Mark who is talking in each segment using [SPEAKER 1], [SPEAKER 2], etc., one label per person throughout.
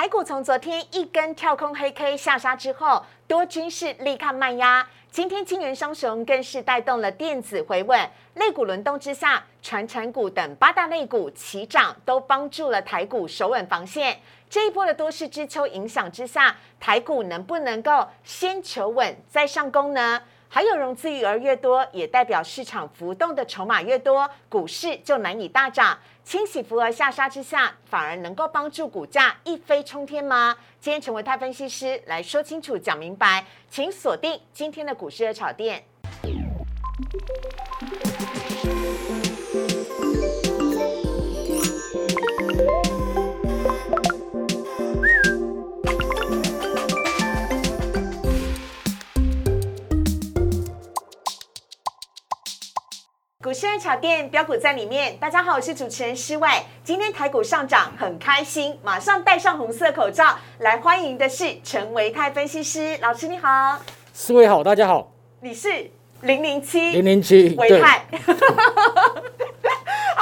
[SPEAKER 1] 台股从昨天一根跳空黑 K 下杀之后，多军是立刻卖压。今天金元双雄更是带动了电子回稳，类股轮动之下，传产股等八大类股齐涨，都帮助了台股守稳防线。这一波的多事之秋影响之下，台股能不能够先求稳再上攻呢？还有融资余额越多，也代表市场浮动的筹码越多，股市就难以大涨。清洗浮额下杀之下，反而能够帮助股价一飞冲天吗？今天成为泰分析师来说清楚、讲明白，请锁定今天的股市的炒店。股市热炒店标股在里面，大家好，我是主持人施外。今天台股上涨，很开心，马上戴上红色口罩来欢迎的是陈维泰分析师老师，你好，
[SPEAKER 2] 施位好，大家好，
[SPEAKER 1] 你是零零七
[SPEAKER 2] 零零七
[SPEAKER 1] 维泰。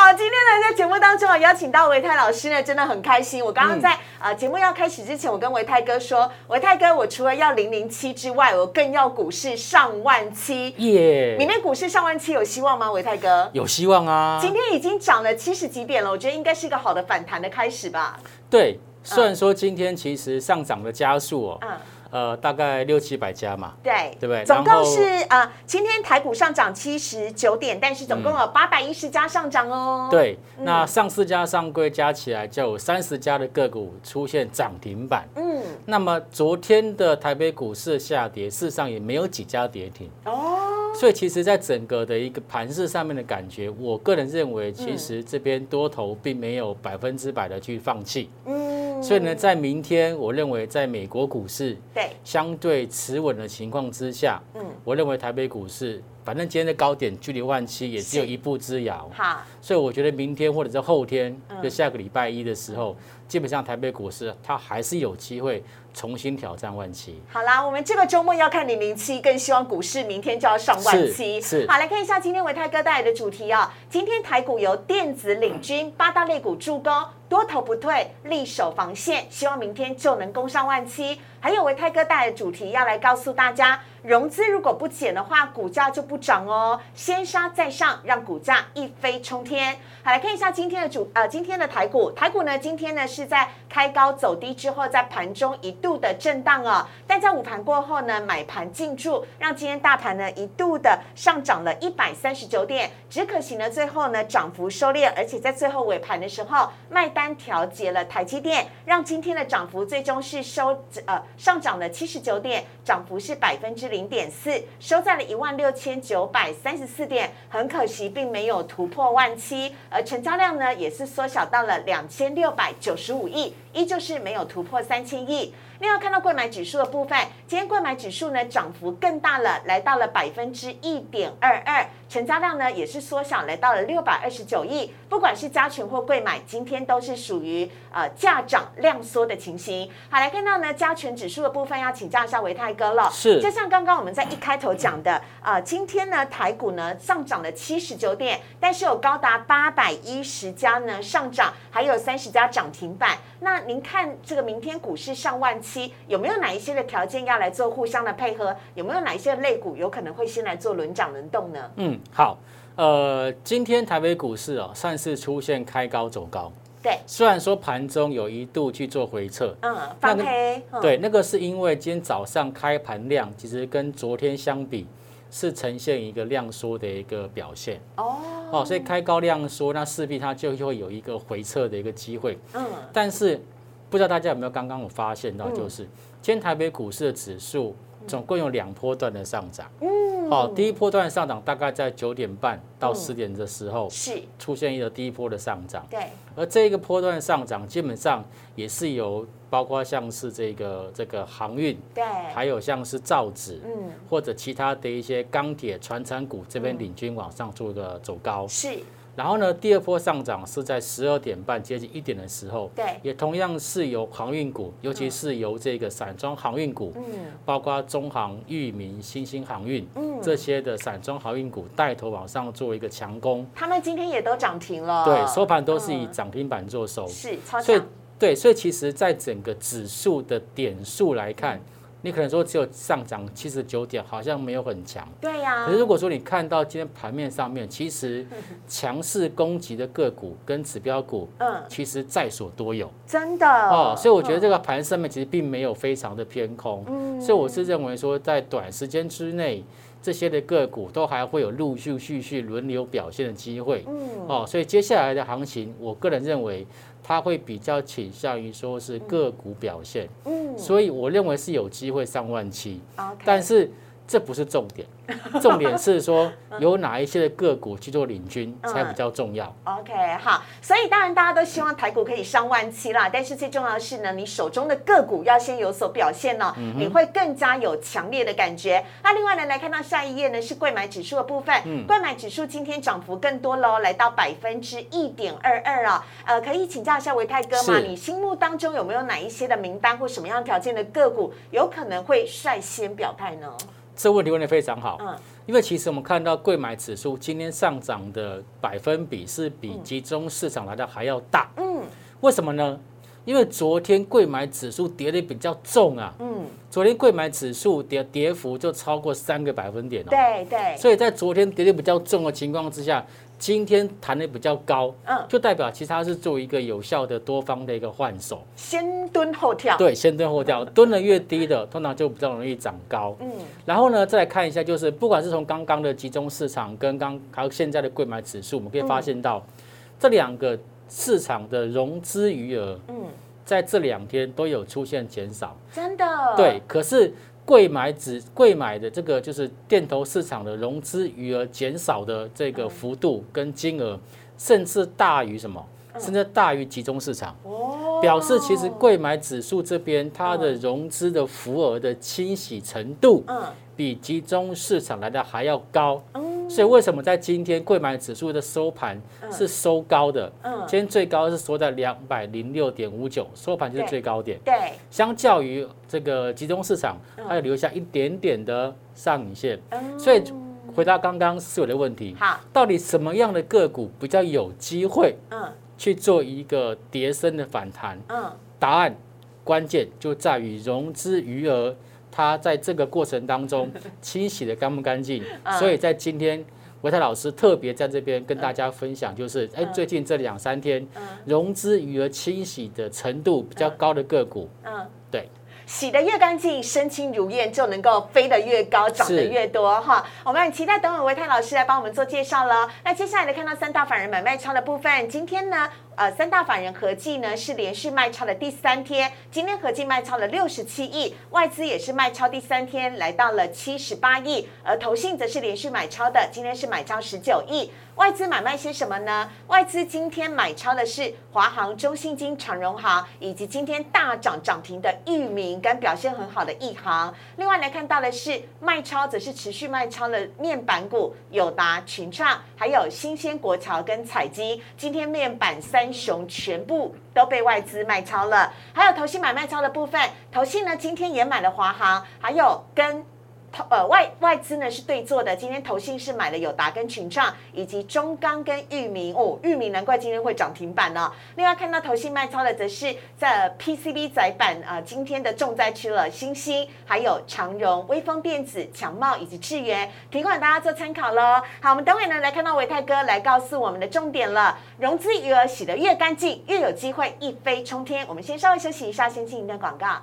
[SPEAKER 1] 好，今天呢，在节目当中啊，邀请到维泰老师呢，真的很开心。我刚刚在呃节目要开始之前，我跟维泰哥说，维泰哥，我除了要零零七之外，我更要股市上万七耶！明天股市上万七有希望吗？维泰哥
[SPEAKER 2] 有希望啊！
[SPEAKER 1] 今天已经涨了七十几点了，我觉得应该是一个好的反弹的开始吧。
[SPEAKER 2] 对，虽然说今天其实上涨的加速哦。嗯。呃，大概六七百家嘛，
[SPEAKER 1] 对，
[SPEAKER 2] 对不对？
[SPEAKER 1] 总共是呃，今天台股上涨七十九点，但是总共有八百一十家上涨哦。
[SPEAKER 2] 对，那上市加上柜加起来就有三十家的个股出现涨停板。嗯，那么昨天的台北股市下跌，事实上也没有几家跌停哦。所以其实，在整个的一个盘势上面的感觉，我个人认为，其实这边多头并没有百分之百的去放弃。嗯。所以呢，在明天，我认为在美国股市
[SPEAKER 1] 对。
[SPEAKER 2] 相对持稳的情况之下，嗯，我认为台北股市。反正今天的高点距离万七也只有一步之遥，
[SPEAKER 1] 好，
[SPEAKER 2] 所以我觉得明天或者是后天，就下个礼拜一的时候，基本上台北股市它还是有机会重新挑战万七。
[SPEAKER 1] 好啦，我们这个周末要看零零七，更希望股市明天就要上万七。
[SPEAKER 2] 是，
[SPEAKER 1] 好来看一下今天维泰哥带来的主题啊，今天台股由电子领军，八大类股助攻，多头不退，力守防线，希望明天就能攻上万七。还有维泰哥带来的主题要来告诉大家。融资如果不减的话，股价就不涨哦。先杀再上，让股价一飞冲天。好，来看一下今天的主呃，今天的台股，台股呢今天呢是在开高走低之后，在盘中一度的震荡哦。但在午盘过后呢，买盘进驻，让今天大盘呢一度的上涨了一百三十九点。只可惜呢，最后呢涨幅收敛，而且在最后尾盘的时候卖单调节了台积电，让今天的涨幅最终是收呃上涨了七十九点，涨幅是百分之。零点四收在了一万六千九百三十四点，很可惜并没有突破万七，而成交量呢也是缩小到了两千六百九十五亿，依旧是没有突破三千亿。另外看到购买指数的部分，今天购买指数呢涨幅更大了，来到了百分之一点二二，成交量呢也是缩小，来到了六百二十九亿。不管是加权或贵买，今天都是属于呃价涨量缩的情形。好，来看到呢加权指数的部分，要请教一下维泰哥了。
[SPEAKER 2] 是，
[SPEAKER 1] 就像刚刚我们在一开头讲的，呃，今天呢台股呢上涨了七十九点，但是有高达八百一十家呢上涨，还有三十家涨停板。那您看这个明天股市上万。期有没有哪一些的条件要来做互相的配合？有没有哪一些类股有可能会先来做轮涨轮动呢？
[SPEAKER 2] 嗯，好，呃，今天台北股市哦，算是出现开高走高。
[SPEAKER 1] 对，
[SPEAKER 2] 虽然说盘中有一度去做回撤，
[SPEAKER 1] 嗯，翻黑。
[SPEAKER 2] 对，那个是因为今天早上开盘量其实跟昨天相比是呈现一个量缩的一个表现。哦，哦，所以开高量缩，那势必它就会有一个回撤的一个机会。嗯，但是。不知道大家有没有刚刚我发现到，就是今天台北股市的指数总共有两波段的上涨。嗯，好，第一波段上涨大概在九点半到十点的时候
[SPEAKER 1] 是
[SPEAKER 2] 出现一个第一波的上涨。
[SPEAKER 1] 对，
[SPEAKER 2] 而这一个波段上涨基本上也是由包括像是这个这个航运，
[SPEAKER 1] 对，
[SPEAKER 2] 还有像是造纸，嗯，或者其他的一些钢铁、船产股这边领军往上做一个走高。
[SPEAKER 1] 是。
[SPEAKER 2] 然后呢，第二波上涨是在十二点半接近一点的时候，
[SPEAKER 1] 对，
[SPEAKER 2] 也同样是由航运股，尤其是由这个散装航运股，嗯，包括中航、裕民、新兴航运，嗯，这些的散装航运股带头往上做一个强攻，
[SPEAKER 1] 他们今天也都涨停了，
[SPEAKER 2] 对，收盘都是以涨停板做收，
[SPEAKER 1] 是，
[SPEAKER 2] 所以对，所以其实在整个指数的点数来看。你可能说只有上涨七十九点，好像没有很强。
[SPEAKER 1] 对呀。
[SPEAKER 2] 可是如果说你看到今天盘面上面，其实 强势攻击的个股跟指标股，嗯，其实在所多有。
[SPEAKER 1] 真的。哦，
[SPEAKER 2] 所以我觉得这个盘上面其实并没有非常的偏空。嗯。所以我是认为说，在短时间之内，这些的个股都还会有陆续续续轮流表现的机会。嗯。哦，所以接下来的行情，我个人认为。它会比较倾向于说是个股表现，嗯，所以我认为是有机会上万七，但是。这不是重点，重点是说有哪一些的个股去做领军才比较重要。
[SPEAKER 1] OK，好，所以当然大家都希望台股可以上万七啦，但是最重要的是呢，你手中的个股要先有所表现呢，你会更加有强烈的感觉。那另外呢，来看到下一页呢是贵买指数的部分，贵买指数今天涨幅更多喽，来到百分之一点二二啊。呃，可以请教一下维泰哥吗？你心目当中有没有哪一些的名单或什么样条件的个股有可能会率先表态呢？
[SPEAKER 2] 这问题问的非常好，嗯，因为其实我们看到贵买指数今天上涨的百分比是比集中市场来的还要大，嗯，为什么呢？因为昨天贵买指数跌的比较重啊，嗯，昨天贵买指数跌跌幅就超过三个百分点了，
[SPEAKER 1] 对对，
[SPEAKER 2] 所以在昨天跌的比较重的情况之下。今天弹的比较高，嗯，就代表其实它是做一个有效的多方的一个换手，
[SPEAKER 1] 先蹲后跳，
[SPEAKER 2] 对，先蹲后跳，蹲的越低的，通常就比较容易涨高，嗯，然后呢，再来看一下，就是不管是从刚刚的集中市场跟刚还有现在的贵买指数，我们可以发现到这两个市场的融资余额，嗯，在这两天都有出现减少，
[SPEAKER 1] 真的，
[SPEAKER 2] 对，可是。贵买指贵买的这个就是电投市场的融资余额减少的这个幅度跟金额，甚至大于什么？甚至大于集中市场。哦，表示其实贵买指数这边它的融资的浮额的清洗程度，嗯，比集中市场来的还要高。所以为什么在今天贵买指数的收盘是收高的？嗯，今天最高是收在两百零六点五九，收盘就是最高点。
[SPEAKER 1] 对，
[SPEAKER 2] 相较于这个集中市场，它有留下一点点的上影线。嗯，所以回答刚刚思维的问题，
[SPEAKER 1] 好，
[SPEAKER 2] 到底什么样的个股比较有机会？嗯，去做一个叠升的反弹？嗯，答案关键就在于融资余额。它在这个过程当中 清洗的干不干净？所以在今天维泰老师特别在这边跟大家分享，就是哎，最近这两三天融资余额清洗的程度比较高的个股，嗯，对。
[SPEAKER 1] 洗得越干净，身轻如燕，就能够飞得越高，涨得越多哈。我们很期待等会维泰老师来帮我们做介绍了。那接下来呢看到三大法人买卖超的部分，今天呢？呃，三大法人合计呢是连续卖超的第三天，今天合计卖超了六十七亿，外资也是卖超第三天，来到了七十八亿，而投信则是连续买超的，今天是买超十九亿。外资买卖些什么呢？外资今天买超的是华航、中信金、长荣行，以及今天大涨涨停的域名跟表现很好的亿航。另外来看到的是卖超，则是持续卖超的面板股友达、群创，还有新鲜国桥跟彩基。今天面板三。雄全部都被外资卖超了，还有投信买卖超的部分，投信呢今天也买了华航，还有跟。投呃外外资呢是对做的，今天投信是买了友达跟群创，以及中钢跟裕民哦，裕民难怪今天会涨停板呢。另外看到投信卖超的，则是在 PCB 载板啊，今天的重灾区了，星星还有长荣、威风电子、强茂以及智源，提供给大家做参考喽。好，我们等会呢来看到维泰哥来告诉我们的重点了，融资余额洗得越干净，越有机会一飞冲天。我们先稍微休息一下，先进一段广告。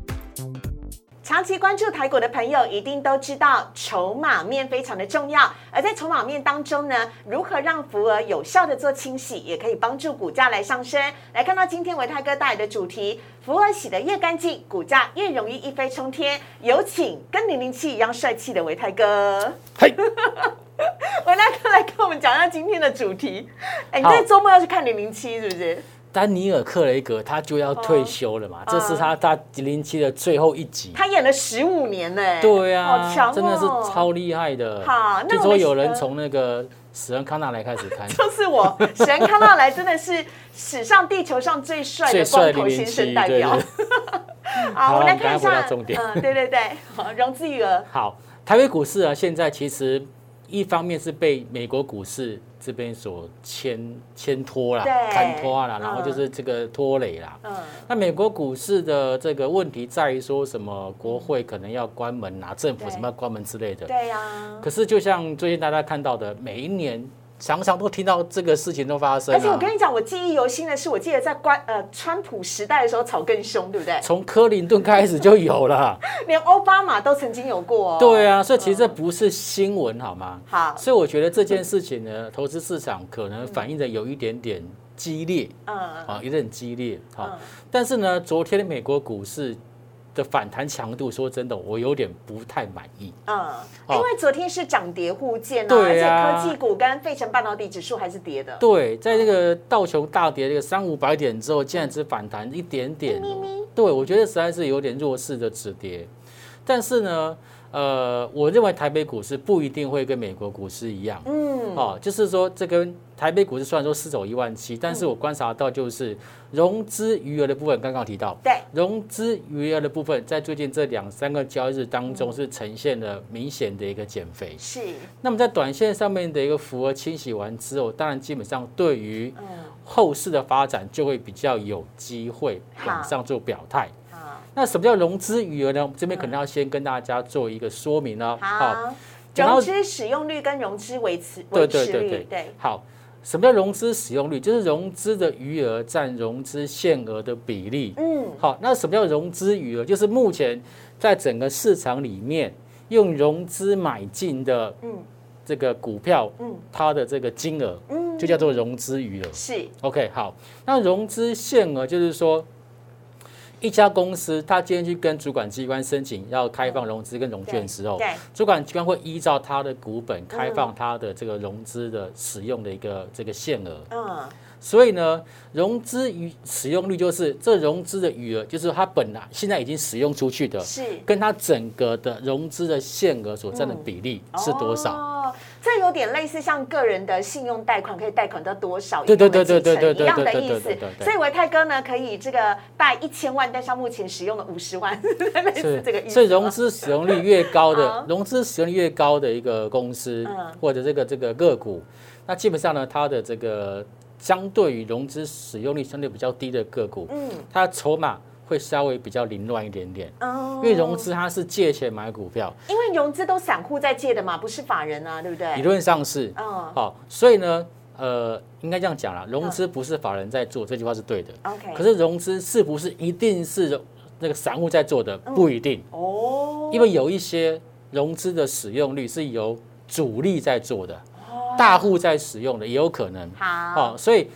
[SPEAKER 1] 长期关注台股的朋友一定都知道，筹码面非常的重要。而在筹码面当中呢，如何让福额有效的做清洗，也可以帮助股价来上升。来看到今天维泰哥带来的主题，福额洗得越干净，股价越容易一飞冲天。有请跟零零七一样帅气的维泰哥。嘿，维泰哥来跟我们讲一下今天的主题。哎，你在周末要去看零零七是不是？
[SPEAKER 2] 丹尼尔·克雷格他就要退休了嘛，这是他他零七的最后一集。
[SPEAKER 1] 他演了十五年呢，
[SPEAKER 2] 对啊，
[SPEAKER 1] 好强，
[SPEAKER 2] 真的是超厉害的。
[SPEAKER 1] 好，
[SPEAKER 2] 据说有人从那个史恩康纳莱开始看，
[SPEAKER 1] 就是我史恩康纳莱真的是史上地球上最帅的光头先生代表。好，我们来看一下
[SPEAKER 2] 重点。
[SPEAKER 1] 嗯，对对对，融资余额。
[SPEAKER 2] 好，台北股市啊，现在其实一方面是被美国股市这边所牵牵拖啦，牵拖啦，然后就是这个拖累啦。嗯。那美国股市的这个问题在于说什么？国会可能要关门啊，政府什么要关门之类的。
[SPEAKER 1] 对呀。
[SPEAKER 2] 可是就像最近大家看到的，每一年。常常都听到这个事情都发生，
[SPEAKER 1] 而且我跟你讲，我记忆犹新的是，我记得在关呃川普时代的时候吵更凶，对不对？
[SPEAKER 2] 从克林顿开始就有了，
[SPEAKER 1] 连奥巴马都曾经有过。
[SPEAKER 2] 对啊，所以其实这不是新闻，好吗？
[SPEAKER 1] 好，
[SPEAKER 2] 所以我觉得这件事情呢，投资市场可能反映的有一点点激烈，嗯，啊，有点激烈，好，但是呢，昨天的美国股市。的反弹强度，说真的，我有点不太满意。
[SPEAKER 1] 嗯，因为昨天是涨跌互见啊，而且科技股跟费城半导体指数还是跌的。
[SPEAKER 2] 对，在这个道琼大跌这个三五百点之后，竟然只反弹一点点。对，我觉得实在是有点弱势的止跌。但是呢。呃，我认为台北股市不一定会跟美国股市一样，嗯，哦，就是说这跟台北股市虽然说失走一万七，但是我观察到就是融资余额的部分，刚刚提到，
[SPEAKER 1] 对，
[SPEAKER 2] 融资余额的部分在最近这两三个交易日当中是呈现了明显的一个减肥，
[SPEAKER 1] 是。
[SPEAKER 2] 那么在短线上面的一个符合清洗完之后，当然基本上对于后市的发展就会比较有机会往上做表态。那什么叫融资余额呢？这边可能要先跟大家做一个说明呢。
[SPEAKER 1] 好，融资使用率跟融资维持维持率。对，
[SPEAKER 2] 好，什么叫融资使用率？就是融资的余额占融资限额的比例。嗯，好，那什么叫融资余额？就是目前在整个市场里面用融资买进的，嗯，这个股票，嗯，它的这个金额，嗯，就叫做融资余额。
[SPEAKER 1] 是
[SPEAKER 2] ，OK，好，那融资限额就是说。一家公司，他今天去跟主管机关申请要开放融资跟融券之后，主管机关会依照他的股本开放他的这个融资的使用的一个这个限额。嗯，所以呢，融资与使用率就是这融资的余额，就是他本来现在已经使用出去的，
[SPEAKER 1] 是
[SPEAKER 2] 跟他整个的融资的限额所占的比例是多少。
[SPEAKER 1] 这有点类似像个人的信用贷款，可以贷款到多少？对对对对对对一样的意思。所以维泰哥呢，可以这个贷一千万，但是目前使用了五十万，类似这个意思。
[SPEAKER 2] 所以融资使用率越高的，融资使用率越高的一个公司，或者这个这个个股，那基本上呢，它的这个相对于融资使用率相对比较低的个股，嗯，它筹码。会稍微比较凌乱一点点，哦，因为融资它是借钱买股票，
[SPEAKER 1] 因为融资都散户在借的嘛，不是法人啊，对不对？
[SPEAKER 2] 理论上是，嗯，好，所以呢，呃，应该这样讲啦，融资不是法人在做，这句话是对的
[SPEAKER 1] ，OK。
[SPEAKER 2] 可是融资是不是一定是那个散户在做的？不一定哦，因为有一些融资的使用率是由主力在做的，大户在使用的也有可能，
[SPEAKER 1] 好，
[SPEAKER 2] 所以。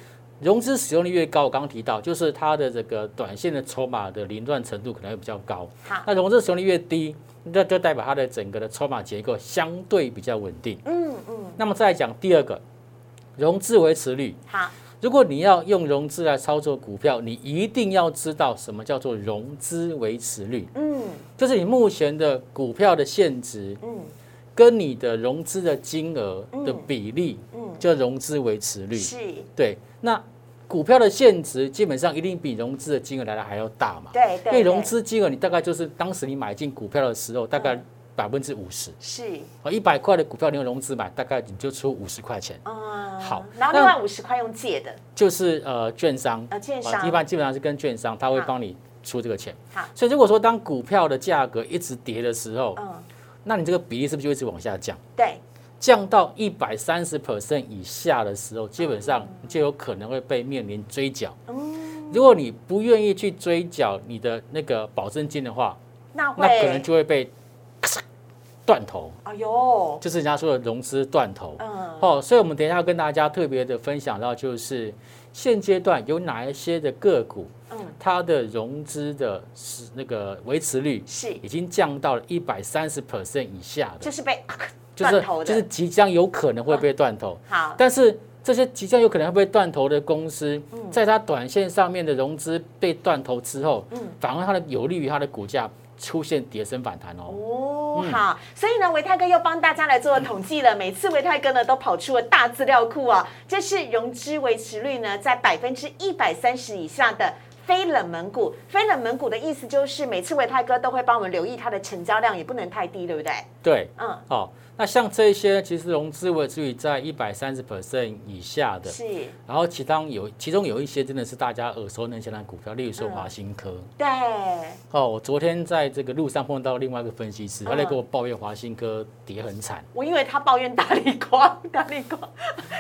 [SPEAKER 2] 融资使用率越高，我刚刚提到，就是它的这个短线的筹码的凌乱程度可能会比较高。
[SPEAKER 1] 好，
[SPEAKER 2] 那融资使用率越低，那就代表它的整个的筹码结构相对比较稳定。嗯嗯。那么再讲第二个，融资维持率。
[SPEAKER 1] 好，
[SPEAKER 2] 如果你要用融资来操作股票，你一定要知道什么叫做融资维持率。嗯，就是你目前的股票的现值，嗯，跟你的融资的金额的比例，嗯，叫融资维持率。
[SPEAKER 1] 是，
[SPEAKER 2] 对。那股票的现值基本上一定比融资的金额来的还要大嘛？
[SPEAKER 1] 对对。
[SPEAKER 2] 因为融资金额你大概就是当时你买进股票的时候，大概百分之五十。
[SPEAKER 1] 是。
[SPEAKER 2] 哦，一百块的股票你用融资买，大概你就出五十块钱。
[SPEAKER 1] 嗯。
[SPEAKER 2] 好。
[SPEAKER 1] 然后另外五十块用借的。
[SPEAKER 2] 就是呃，券商。
[SPEAKER 1] 呃，券商。
[SPEAKER 2] 一般基本上是跟券商，他会帮你出这个钱。
[SPEAKER 1] 好。
[SPEAKER 2] 所以如果说当股票的价格一直跌的时候，嗯，那你这个比例是不是就一直往下降？
[SPEAKER 1] 对。
[SPEAKER 2] 降到一百三十 percent 以下的时候，基本上就有可能会被面临追缴。如果你不愿意去追缴你的那个保证金的话，
[SPEAKER 1] 那
[SPEAKER 2] 那可能就会被断头。
[SPEAKER 1] 哎呦，
[SPEAKER 2] 就是人家说的融资断头。嗯。哦，所以我们等一下要跟大家特别的分享到，就是现阶段有哪一些的个股，嗯，它的融资的是那个维持率
[SPEAKER 1] 是
[SPEAKER 2] 已经降到了一百三十 percent 以下的，
[SPEAKER 1] 就是被。
[SPEAKER 2] 就是就是即将有可能会被断头，
[SPEAKER 1] 好，
[SPEAKER 2] 但是这些即将有可能会被断头的公司，在它短线上面的融资被断头之后，嗯，反而它的有利于它的股价出现跌升反弹哦。
[SPEAKER 1] 哦，好，所以呢，维泰哥又帮大家来做了统计了，每次维泰哥呢都跑出了大资料库啊，这是融资维持率呢在百分之一百三十以下的。非冷门股。非冷门股的意思就是每次维泰哥都会帮我们留意它的成交量，也不能太低，对不对？
[SPEAKER 2] 对，嗯，好。那像这些，其实融资维持率在一百三十 percent 以下的，
[SPEAKER 1] 是。
[SPEAKER 2] 然后其当有其中有一些真的是大家耳熟能详的股票，例如说华新科。
[SPEAKER 1] 对。
[SPEAKER 2] 哦，我昨天在这个路上碰到另外一个分析师，他在跟我抱怨华新科跌很惨。
[SPEAKER 1] 我以为他抱怨大力光，大力光，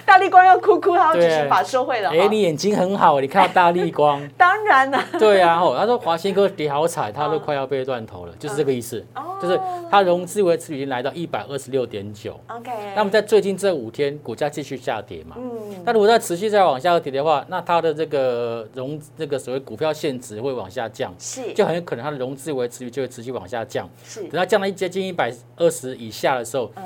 [SPEAKER 1] 大力光要哭哭，他要只是把收回了。
[SPEAKER 2] 哎，你眼睛很好，你看到大力光。
[SPEAKER 1] 当然了。
[SPEAKER 2] 对啊，哦，他说华新科跌好惨，他都快要被断头了，就是这个意思。哦。就是他融资维持率已经来到一百二十六点九。OK 那么在最近这五天，股价继续下跌嘛？嗯。那如果再持续再往下跌的话，那它的这个融这个所谓股票现值会往下降，
[SPEAKER 1] 是，
[SPEAKER 2] 就很有可能它的融资维持率就会持续往下降。
[SPEAKER 1] 是。等
[SPEAKER 2] 它降到接近一百二十以下的时候，嗯，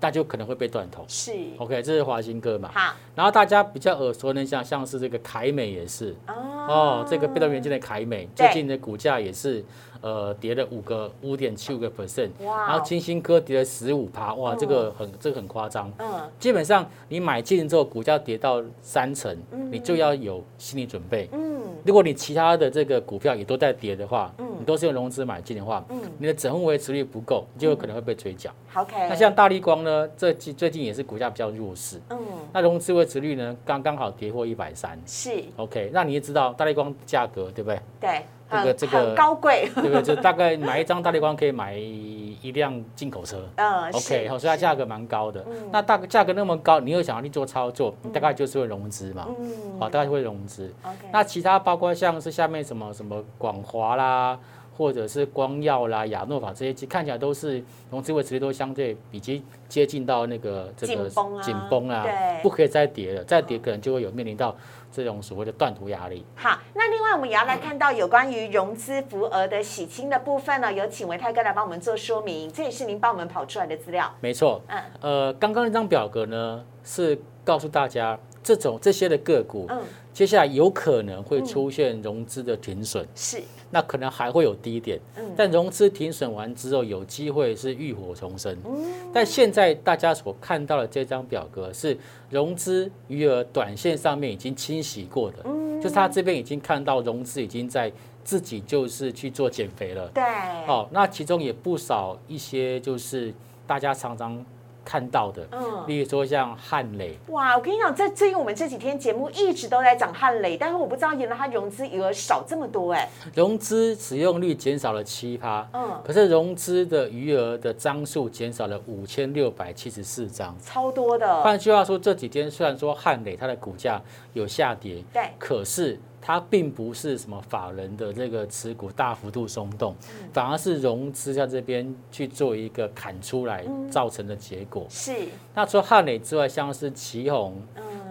[SPEAKER 2] 那就可能会被断头。
[SPEAKER 1] 是。
[SPEAKER 2] OK，这是华兴哥嘛？
[SPEAKER 1] 好。
[SPEAKER 2] 然后大家比较耳熟能详，像是这个凯美也是。哦。这个被动元件的凯美，最近的股价也是。呃，跌了五个五点七五个 percent，然后金星科跌了十五趴，哇，这个很这个很夸张。嗯，基本上你买进之后，股价跌到三成，你就要有心理准备。嗯，如果你其他的这个股票也都在跌的话，嗯，你都是用融资买进的话，嗯，你的整户维持率不够，就有可能会被追缴。
[SPEAKER 1] OK，
[SPEAKER 2] 那像大力光呢，这近最近也是股价比较弱势。嗯，那融资维持率呢，刚刚好跌破一百三。
[SPEAKER 1] 是
[SPEAKER 2] OK，那你也知道大力光价格对不对？
[SPEAKER 1] 对。
[SPEAKER 2] 这个这个
[SPEAKER 1] 高贵，
[SPEAKER 2] 对不对？就大概买一张大力光可以买一辆进口车。嗯，OK，好，所以它价格蛮高的。那大价格那么高，你又想要去做操作，你大概就是会融资嘛。嗯，好，大概会融资。那其他包括像是下面什么什么广华啦。或者是光耀啦、亚诺法这些，其实看起来都是融资维持率都相对比较接近到那个这个紧绷啊，不可以再跌了，再跌可能就会有面临到这种所谓的断头压力。
[SPEAKER 1] 好，那另外我们也要来看到有关于融资浮额的洗清的部分呢，有请维泰哥来帮我们做说明，这也是您帮我们跑出来的资料。
[SPEAKER 2] 没错，嗯，呃，刚刚那张表格呢是告诉大家这种这些的个股，嗯。接下来有可能会出现融资的停损，
[SPEAKER 1] 是，
[SPEAKER 2] 那可能还会有低点，嗯，但融资停损完之后，有机会是浴火重生，嗯，但现在大家所看到的这张表格是融资余额短线上面已经清洗过的，嗯，就是他这边已经看到融资已经在自己就是去做减肥了，
[SPEAKER 1] 对，
[SPEAKER 2] 哦，那其中也不少一些就是大家常常。看到的，嗯，例如说像汉磊，
[SPEAKER 1] 哇，我跟你讲，在最近我们这几天节目一直都在讲汉磊，但是我不知道原来它融资余额少这么多，哎，
[SPEAKER 2] 融资使用率减少了七趴，嗯，可是融资的余额的张数减少了五千六百七十四张，
[SPEAKER 1] 超多的。
[SPEAKER 2] 换句话说，这几天虽然说汉磊它的股价有下跌，
[SPEAKER 1] 对，
[SPEAKER 2] 可是。它并不是什么法人的这个持股大幅度松动，反而是融资在这边去做一个砍出来造成的结果。
[SPEAKER 1] 是。
[SPEAKER 2] 那除了汉磊之外，像是旗宏，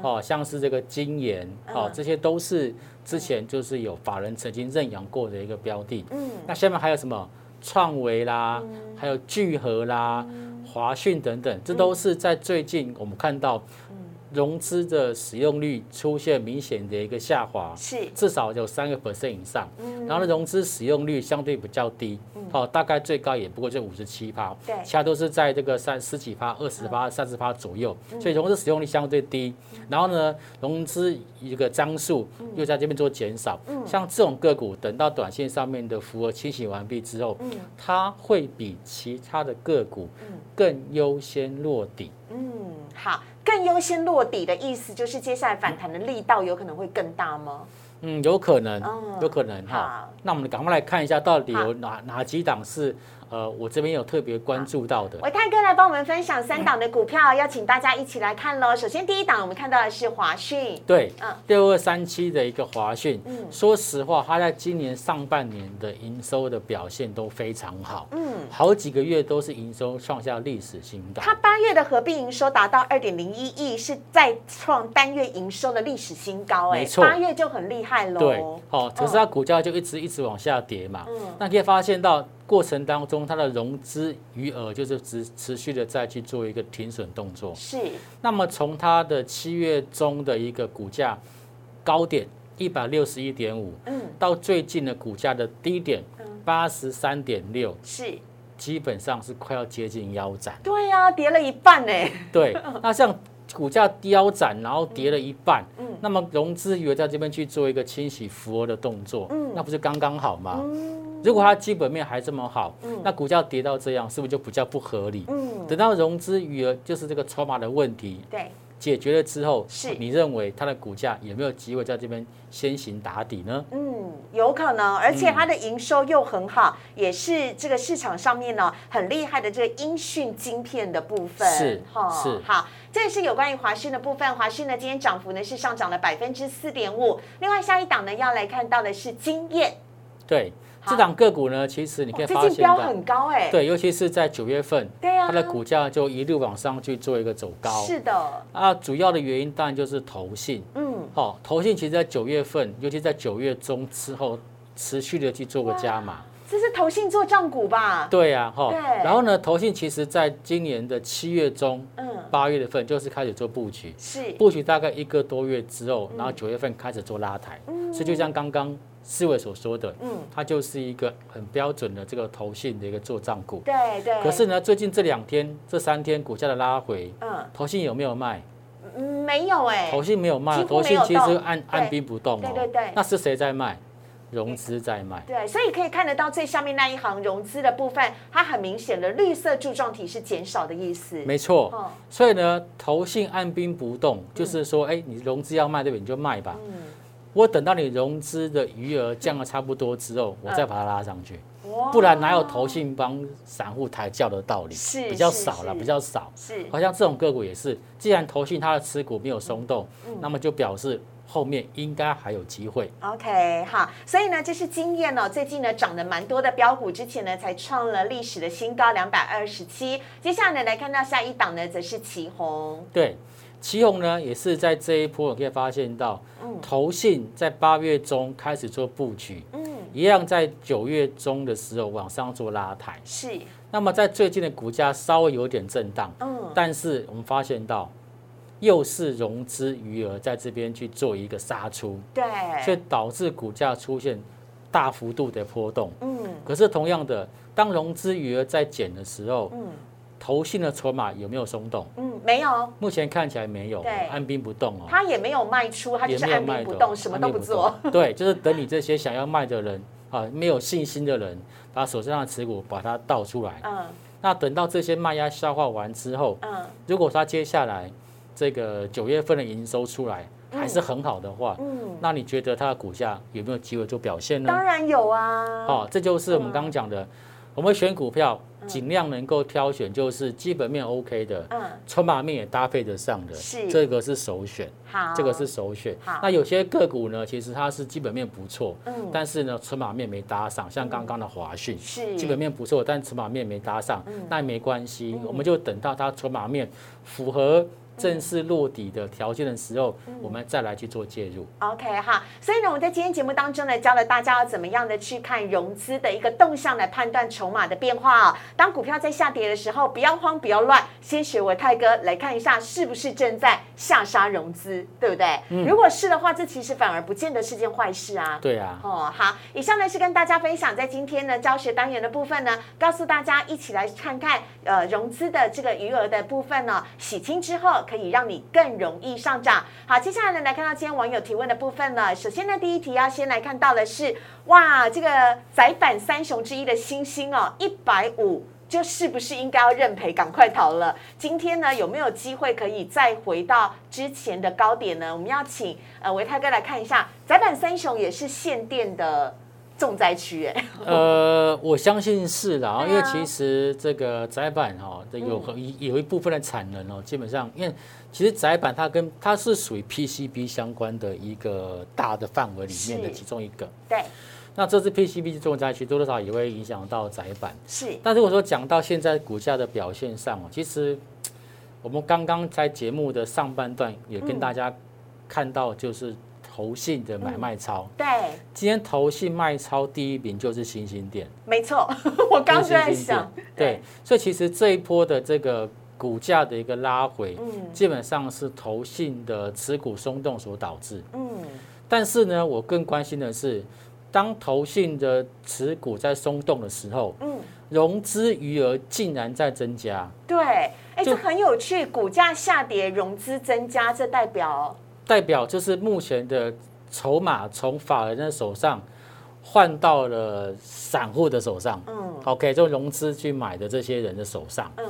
[SPEAKER 2] 哦，像是这个金研，哦，这些都是之前就是有法人曾经认养过的一个标的。嗯。那下面还有什么创维啦，还有聚合啦，华讯等等，这都是在最近我们看到。融资的使用率出现明显的一个下滑，
[SPEAKER 1] 是
[SPEAKER 2] 至少有三个 percent 以上。然后呢，融资使用率相对比较低，哦，大概最高也不过就五十七趴，
[SPEAKER 1] 对，
[SPEAKER 2] 其他都是在这个三十几趴、二十趴、三十趴左右。所以融资使用率相对低。然后呢，融资一个张数又在这边做减少。像这种个股，等到短线上面的符合清洗完毕之后，它会比其他的个股更优先落底。
[SPEAKER 1] 嗯，好。更优先落底的意思，就是接下来反弹的力道有可能会更大吗？
[SPEAKER 2] 嗯，有可能，有可能哈。那我们赶快来看一下，到底有哪哪几档是。呃，我这边有特别关注到的，
[SPEAKER 1] 伟泰哥来帮我们分享三档的股票，邀请大家一起来看喽。首先第一档，我们看到的是华讯，
[SPEAKER 2] 对，嗯，六二三七的一个华讯，嗯，说实话，它在今年上半年的营收的表现都非常好，嗯，好几个月都是营收创下历史新高。
[SPEAKER 1] 它八月的合并营收达到二点零一亿，是再创单月营收的历史新高，哎，
[SPEAKER 2] 没错，
[SPEAKER 1] 八月就很厉害喽。
[SPEAKER 2] 对，好，可是它股价就一直一直往下跌嘛，嗯，那可以发现到。过程当中，它的融资余额就是持持续的再去做一个停损动作。
[SPEAKER 1] 是。
[SPEAKER 2] 那么从它的七月中的一个股价高点一百六十一点五，嗯，到最近的股价的低点八十三点六，
[SPEAKER 1] 是，
[SPEAKER 2] 基本上是快要接近腰斩。
[SPEAKER 1] 对呀，跌了一半呢。
[SPEAKER 2] 对，那像股价腰斩，然后跌了一半，嗯，那么融资余额在这边去做一个清洗浮额的动作，嗯，那不是刚刚好吗？如果它基本面还这么好，那股价跌到这样，是不是就比较不合理？嗯，等到融资余额就是这个筹码的问题，
[SPEAKER 1] 对，
[SPEAKER 2] 解决了之后，是你认为它的股价有没有机会在这边先行打底呢？
[SPEAKER 1] 嗯，有可能，而且它的营收又很好，也是这个市场上面呢很厉害的这个音讯晶片的部分，
[SPEAKER 2] 是哈，是
[SPEAKER 1] 好，这也是有关于华讯的部分。华讯呢今天涨幅呢是上涨了百分之四点五。另外下一档呢要来看到的是经验，
[SPEAKER 2] 对。这档个股呢，其实你可以发现
[SPEAKER 1] 标，很高哎，
[SPEAKER 2] 对，尤其是在九月份，
[SPEAKER 1] 对啊，
[SPEAKER 2] 它的股价就一路往上去做一个走高，
[SPEAKER 1] 是的。
[SPEAKER 2] 啊，主要的原因当然就是投信，嗯，好，投信其实在九月份，尤其在九月中之后，持续的去做个加码，
[SPEAKER 1] 这是投信做账股吧？
[SPEAKER 2] 对呀，哈，然后呢，投信其实在今年的七月中，嗯，八月份就是开始做布局，
[SPEAKER 1] 是。
[SPEAKER 2] 布局大概一个多月之后，然后九月份开始做拉抬，嗯，所以就像刚刚。四位所说的，嗯，它就是一个很标准的这个投信的一个做账股，
[SPEAKER 1] 对对。
[SPEAKER 2] 可是呢，最近这两天、这三天股价的拉回，嗯，投信有没有卖？
[SPEAKER 1] 嗯，没有哎。
[SPEAKER 2] 投信没有卖，投信其实按按兵不动哦。
[SPEAKER 1] 对对对。
[SPEAKER 2] 那是谁在卖？融资在卖。
[SPEAKER 1] 对，所以可以看得到最下面那一行融资的部分，它很明显的绿色柱状体是减少的意思。
[SPEAKER 2] 没错。所以呢，投信按兵不动，就是说，哎，你融资要卖，对不对？你就卖吧。嗯。我等到你融资的余额降了差不多之后，我再把它拉上去，不然哪有投信帮散户抬轿的道理？
[SPEAKER 1] 是
[SPEAKER 2] 比较少了，比较少。是，好像这种个股也是，既然投信它的持股没有松动，那么就表示后面应该还有机会。
[SPEAKER 1] OK，好，所以呢，这是经验哦。最近呢，涨得蛮多的标股，之前呢才创了历史的新高两百二十七。接下来呢，来看到下一档呢，则是旗红。
[SPEAKER 2] 对。旗宏呢，也是在这一波可以发现到，投信在八月中开始做布局，嗯，一样在九月中的时候往上做拉抬，
[SPEAKER 1] 是。
[SPEAKER 2] 那么在最近的股价稍微有点震荡，嗯，但是我们发现到，又是融资余额在这边去做一个杀出，
[SPEAKER 1] 对，
[SPEAKER 2] 却导致股价出现大幅度的波动，嗯。可是同样的，当融资余额在减的时候，嗯。投信的筹码有没有松动？
[SPEAKER 1] 嗯，没有。
[SPEAKER 2] 目前看起来没有，按兵不动哦。
[SPEAKER 1] 他也没有卖出，他就是按兵不动，什么都不做。
[SPEAKER 2] 对，就是等你这些想要卖的人啊，没有信心的人，把手上的持股把它倒出来。嗯。那等到这些卖压消化完之后，嗯，如果他接下来这个九月份的营收出来还是很好的话，嗯，那你觉得它的股价有没有机会做表现呢？
[SPEAKER 1] 当然有啊。
[SPEAKER 2] 好，这就是我们刚刚讲的。我们选股票，尽量能够挑选就是基本面 OK 的，嗯，筹码面也搭配得上的，
[SPEAKER 1] 是。
[SPEAKER 2] 这个是首选，
[SPEAKER 1] 好，
[SPEAKER 2] 这个是首选。好，那有些个股呢，其实它是基本面不错，嗯，但是呢，筹码面没搭上，像刚刚的华讯，
[SPEAKER 1] 是。
[SPEAKER 2] 基本面不错，但筹码面没搭上，那没关系，我们就等到它筹码面符合。正式落底的条件的时候，我们再来去做介入。
[SPEAKER 1] OK 哈，所以呢，我们在今天节目当中呢，教了大家要怎么样的去看融资的一个动向来判断筹码的变化啊。当股票在下跌的时候，不要慌，不要乱，先学我泰哥来看一下是不是正在下杀融资，对不对？如果是的话，这其实反而不见得是件坏事啊。
[SPEAKER 2] 对啊。
[SPEAKER 1] 哦，好，以上呢是跟大家分享在今天呢教学单元的部分呢，告诉大家一起来看看呃融资的这个余额的部分呢，洗清之后。可以让你更容易上涨。好，接下来呢，来看到今天网友提问的部分了。首先呢，第一题要先来看到的是，哇，这个窄板三雄之一的星星哦，一百五，就是不是应该要认赔，赶快逃了？今天呢，有没有机会可以再回到之前的高点呢？我们要请呃维泰哥来看一下，窄板三雄也是限电的。重灾区哎，
[SPEAKER 2] 呃，我相信是的，因为其实这个窄板哈，有有一部分的产能哦，基本上，因为其实窄板它跟它是属于 PCB 相关的一个大的范围里面的其中一个。
[SPEAKER 1] 对。
[SPEAKER 2] 那这次 PCB 重灾区多多少也会影响到窄板。
[SPEAKER 1] 是。
[SPEAKER 2] 但如果说讲到现在股价的表现上哦，其实我们刚刚在节目的上半段也跟大家看到，就是。投信的买卖超，
[SPEAKER 1] 对，
[SPEAKER 2] 今天投信卖超第一名就是星星店，
[SPEAKER 1] 没错，我刚在想，
[SPEAKER 2] 对，所以其实这一波的这个股价的一个拉回，嗯，基本上是投信的持股松动所导致，嗯，但是呢，我更关心的是，当投信的持股在松动的时候，嗯，融资余额竟然在增加，
[SPEAKER 1] 对。哎，这很有趣，股价下跌，融资增加，这代表
[SPEAKER 2] 代表就是目前的筹码从法人的手上换到了散户的手上。嗯，OK，就融资去买的这些人的手上。嗯，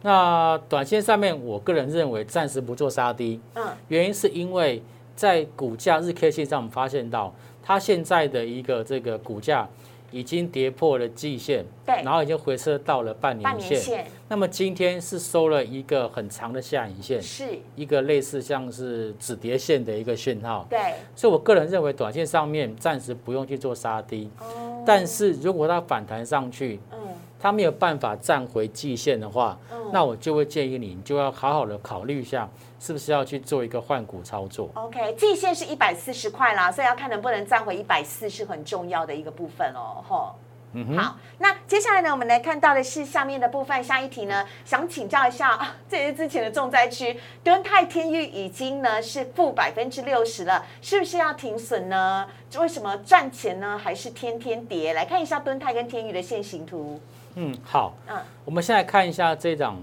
[SPEAKER 2] 那短线上面，我个人认为暂时不做杀低。嗯，原因是因为在股价日 K 线上，我们发现到它现在的一个这个股价。已经跌破了季线，
[SPEAKER 1] 对，
[SPEAKER 2] 然后已经回撤到了半年线。那么今天是收了一个很长的下影线，
[SPEAKER 1] 是
[SPEAKER 2] 一个类似像是止跌线的一个讯号。
[SPEAKER 1] 对，
[SPEAKER 2] 所以我个人认为，短线上面暂时不用去做杀低。哦，但是如果它反弹上去，嗯，它没有办法站回季线的话，嗯，那我就会建议你就要好好的考虑一下。是不是要去做一个换股操作
[SPEAKER 1] ？OK，季线是一百四十块啦，所以要看能不能站回一百四，是很重要的一个部分哦。吼，嗯好，那接下来呢，我们来看到的是下面的部分。下一题呢，想请教一下啊，这也是之前的重灾区，敦泰天域已经呢是负百分之六十了，是不是要停损呢？为什么赚钱呢？还是天天跌？来看一下敦泰跟天域的线形图。
[SPEAKER 2] 嗯，好，嗯，我们现在看一下这张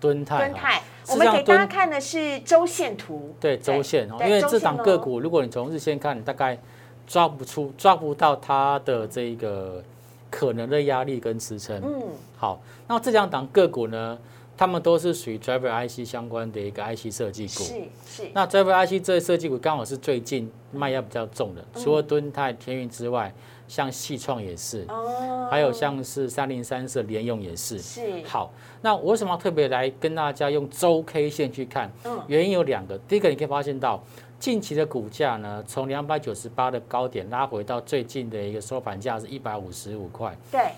[SPEAKER 2] 敦泰。
[SPEAKER 1] 敦泰。我们给大家看的是周线图，
[SPEAKER 2] 对周线哦，因为这档个股，如果你从日线看，大概抓不出、抓不到它的这个可能的压力跟支撑。嗯，好，那这两档个股呢，他们都是属于 Driver IC 相关的一个 IC 设计股。
[SPEAKER 1] 是是。
[SPEAKER 2] 那 Driver IC 这设计股刚好是最近卖压比较重的，除了敦泰、天运之外。像细创也是，哦，还有像是三零三四联用也是，
[SPEAKER 1] 是
[SPEAKER 2] 好。那我为什么要特别来跟大家用周 K 线去看？嗯，原因有两个。第一个，你可以发现到近期的股价呢，从两百九十八的高点拉回到最近的一个收盘价是一百五十五块，
[SPEAKER 1] 对，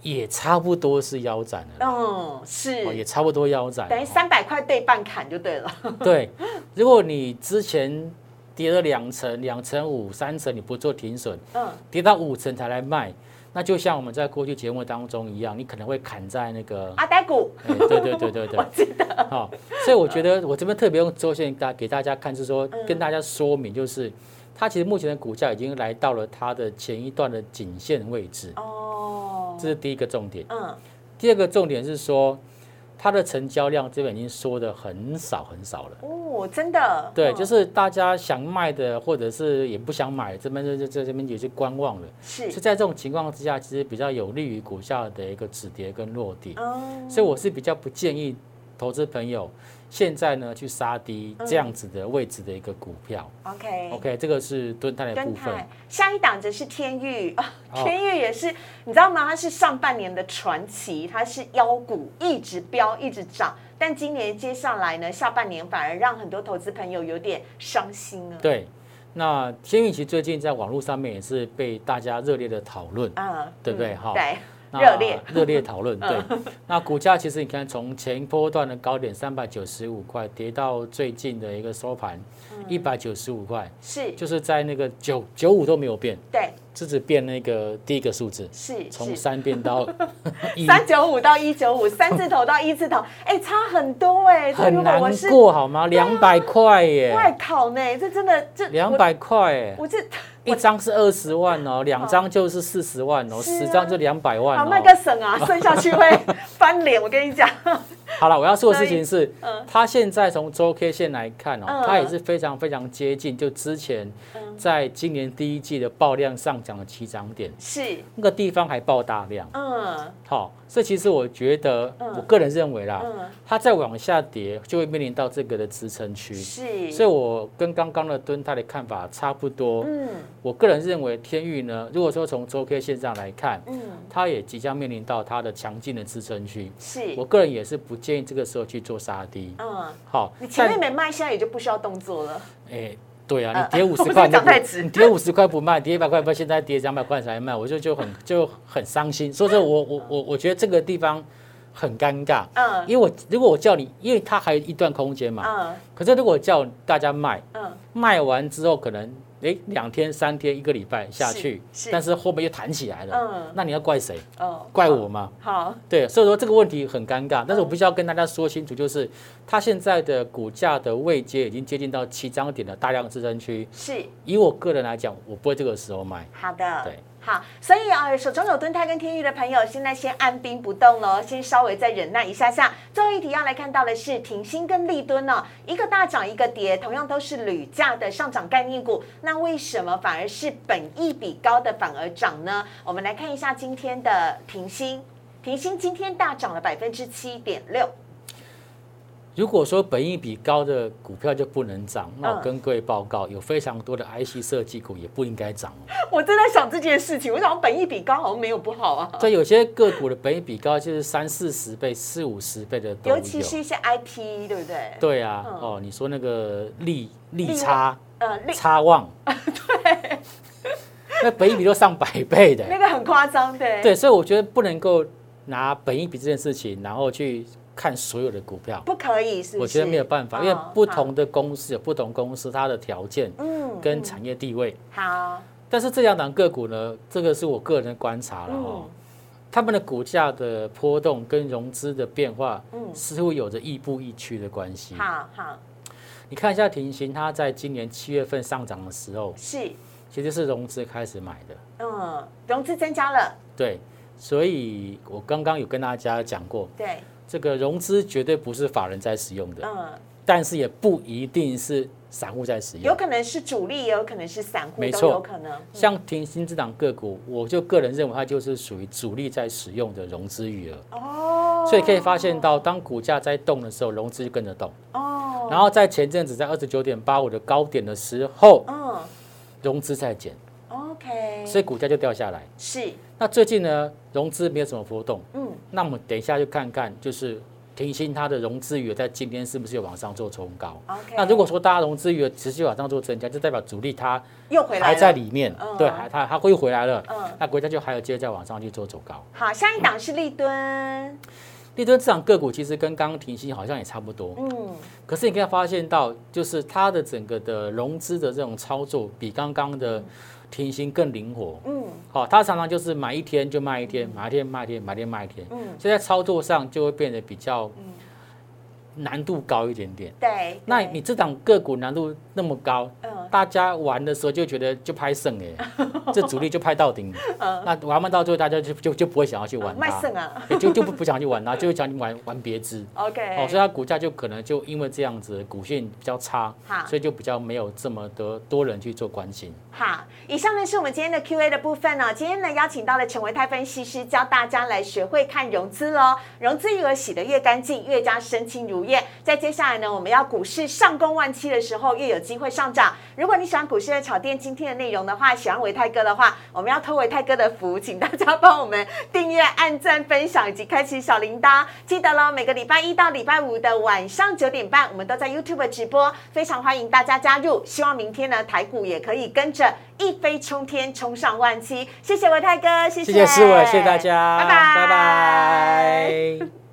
[SPEAKER 2] 也差不多是腰斩了。嗯，
[SPEAKER 1] 是，
[SPEAKER 2] 也差不多腰斩，
[SPEAKER 1] 等于三百块对半砍就对了。
[SPEAKER 2] 对，如果你之前。跌了两成、两成五、三成，你不做停损，嗯，跌到五成才来卖，那就像我们在过去节目当中一样，你可能会砍在那个
[SPEAKER 1] 阿呆股，
[SPEAKER 2] 对对对对对，
[SPEAKER 1] 我记得，好，
[SPEAKER 2] 所以我觉得我这边特别用周线大给大家看，是说跟大家说明，就是它其实目前的股价已经来到了它的前一段的颈线位置，哦，这是第一个重点，嗯，第二个重点是说。它的成交量这边已经缩的很少很少了
[SPEAKER 1] 哦，真的。
[SPEAKER 2] 对，就是大家想卖的，或者是也不想买，这边就就这边有些观望了。
[SPEAKER 1] 是，
[SPEAKER 2] 是在这种情况之下，其实比较有利于股价的一个止跌跟落地。哦，所以我是比较不建议投资朋友。现在呢，去杀低这样子的位置的一个股票。
[SPEAKER 1] OK，OK，
[SPEAKER 2] 这个是蹲泰的部分。
[SPEAKER 1] 下一档则是天域啊，天域也是，你知道吗？它是上半年的传奇，它是妖股，一直飙，一直涨。但今年接下来呢，下半年反而让很多投资朋友有点伤心了。
[SPEAKER 2] 对，那天域其实最近在网络上面也是被大家热烈的讨论，啊，对不对？
[SPEAKER 1] 哈，对。热烈
[SPEAKER 2] 热烈讨论，对。那股价其实你看，从前波段的高点三百九十五块，跌到最近的一个收盘一百九十五块，
[SPEAKER 1] 是，
[SPEAKER 2] 就是在那个九九五都没有变，
[SPEAKER 1] 对，
[SPEAKER 2] 只只变那个第一个数字，
[SPEAKER 1] 是，
[SPEAKER 2] 从三变到
[SPEAKER 1] 三九五到一九五，三字头到一字头，哎，差很多哎，
[SPEAKER 2] 很难过好吗？两百块耶，
[SPEAKER 1] 外考呢？这真的这
[SPEAKER 2] 两百块哎，
[SPEAKER 1] 我这。
[SPEAKER 2] 一张是二十万哦，两张就是四十万哦，十张就两百万哦。
[SPEAKER 1] 那个省啊，剩下去会翻脸，我跟你讲。
[SPEAKER 2] 好了，我要说的事情是，它现在从周 K 线来看哦，它也是非常非常接近，就之前在今年第一季的爆量上涨的起涨点，
[SPEAKER 1] 是。
[SPEAKER 2] 那个地方还爆大量。嗯，好。这其实我觉得，我个人认为啦，它再往下跌就会面临到这个的支撑区，
[SPEAKER 1] 是，
[SPEAKER 2] 所以我跟刚刚的蹲泰的看法差不多。嗯，我个人认为天域呢，如果说从周 K 线上来看，嗯，它也即将面临到它的强劲的支撑区，
[SPEAKER 1] 是
[SPEAKER 2] 我个人也是不建议这个时候去做杀低。嗯，好，
[SPEAKER 1] 你前面没卖，现在也就不需要动作了。哎。
[SPEAKER 2] 对啊，你跌五十块，你跌五十块不卖，跌一百块不，现在跌两百块才卖，我就就很就很伤心。所以说，我我我我觉得这个地方很尴尬。嗯，因为我如果我叫你，因为它还有一段空间嘛。嗯。可是如果叫大家卖，嗯，卖完之后可能。哎，两天、三天、一个礼拜下去，但是后面又弹起来了。嗯，那你要怪谁？哦，怪我吗？
[SPEAKER 1] 好，
[SPEAKER 2] 对，所以说这个问题很尴尬。但是我必须要跟大家说清楚，就是它现在的股价的位阶已经接近到七张点的大量支撑区。
[SPEAKER 1] 是，
[SPEAKER 2] 以我个人来讲，我不会这个时候买。
[SPEAKER 1] 好的，
[SPEAKER 2] 对。
[SPEAKER 1] 好，所以啊，手中有蹲泰跟天域的朋友，现在先按兵不动喽，先稍微再忍耐一下下。最后一题要来看到的是停薪跟立蹲呢，一个大涨一个跌，同样都是铝价的上涨概念股，那为什么反而是本益比高的反而涨呢？我们来看一下今天的停薪，停薪今天大涨了百分之七点六。
[SPEAKER 2] 如果说本益比高的股票就不能涨，那我跟各位报告，有非常多的 IC 设计股也不应该涨。
[SPEAKER 1] 我正在想这件事情，我想本益比高好像没有不好啊。
[SPEAKER 2] 对，有些个股的本益比高就是三四十倍、四五十倍的都
[SPEAKER 1] 尤其是一些 IP，对不对？
[SPEAKER 2] 对啊，哦，你说那个利利差，呃，差旺，
[SPEAKER 1] 对，
[SPEAKER 2] 那本益比都上百倍的，
[SPEAKER 1] 那个很夸张，对。
[SPEAKER 2] 对，所以我觉得不能够拿本益比这件事情，然后去。看所有的股票。
[SPEAKER 1] 不可以，是？
[SPEAKER 2] 我觉得没有办法，因为不同的公司有不同公司它的条件，嗯，跟产业地位。
[SPEAKER 1] 好，
[SPEAKER 2] 但是这两档个股呢，这个是我个人的观察了哦，他们的股价的波动跟融资的变化，嗯，似乎有着亦步亦趋的关系。
[SPEAKER 1] 好好，
[SPEAKER 2] 你看一下停薪，它在今年七月份上涨的时候，
[SPEAKER 1] 是，
[SPEAKER 2] 其实是融资开始买的，
[SPEAKER 1] 嗯，融资增加了，
[SPEAKER 2] 对，所以我刚刚有跟大家讲过，
[SPEAKER 1] 对。
[SPEAKER 2] 这个融资绝对不是法人在使用的，嗯，但是也不一定是散户在使用，
[SPEAKER 1] 有可能是主力，也有可能是散户，没错，有可能。
[SPEAKER 2] 像停薪这档个股，我就个人认为它就是属于主力在使用的融资余额，哦，所以可以发现到，当股价在动的时候，融资就跟着动，哦，然后在前阵子在二十九点八五的高点的时候，嗯，融资在减
[SPEAKER 1] ，OK，
[SPEAKER 2] 所以股价就掉下来，
[SPEAKER 1] 是。
[SPEAKER 2] 那最近呢，融资没有什么波动，嗯，那我们等一下就看看，就是停薪它的融资余额在今天是不是有往上做冲高
[SPEAKER 1] ？OK。
[SPEAKER 2] 那如果说大家融资余额持续往上做增加，就代表主力它
[SPEAKER 1] 又回来
[SPEAKER 2] 还在里面，对，还它它会又回来了，嗯，那国家就还有接着再往上去做走高。
[SPEAKER 1] 好，下一档是立敦，
[SPEAKER 2] 立敦这档个股其实跟刚刚停薪好像也差不多，嗯，可是你可以发现到，就是它的整个的融资的这种操作比刚刚的。停薪更灵活，嗯，好，他常常就是买一天就卖一天，买一天卖一天，买一天卖一天，嗯，所以在操作上就会变得比较难度高一点点。
[SPEAKER 1] 对，
[SPEAKER 2] 那你这档个股难度那么高，嗯。大家玩的时候就觉得就拍剩哎，这主力就拍到顶，那玩完到最后，大家就就就不会想要去玩
[SPEAKER 1] 它，剩啊，
[SPEAKER 2] 就就不不想去玩它，就会想玩玩别支。
[SPEAKER 1] OK，
[SPEAKER 2] 哦，所以它股价就可能就因为这样子股性比较差，好，所以就比较没有这么多多人去做关心。
[SPEAKER 1] 好，以上呢是我们今天的 Q&A 的部分呢。今天呢邀请到了陈维泰分析师教大家来学会看融资喽，融资余额洗得越干净，越加身轻如燕。在接下来呢，我们要股市上攻万七的时候，越有机会上涨。如果你喜欢股市的炒店今天的内容的话，喜欢维泰哥的话，我们要托维泰哥的福，请大家帮我们订阅、按赞、分享以及开启小铃铛。记得喽，每个礼拜一到礼拜五的晚上九点半，我们都在 YouTube 直播，非常欢迎大家加入。希望明天呢，台股也可以跟着一飞冲天，冲上万七。谢谢维泰哥，谢
[SPEAKER 2] 谢，谢谢思伟，谢谢大家，
[SPEAKER 1] 拜拜，拜拜。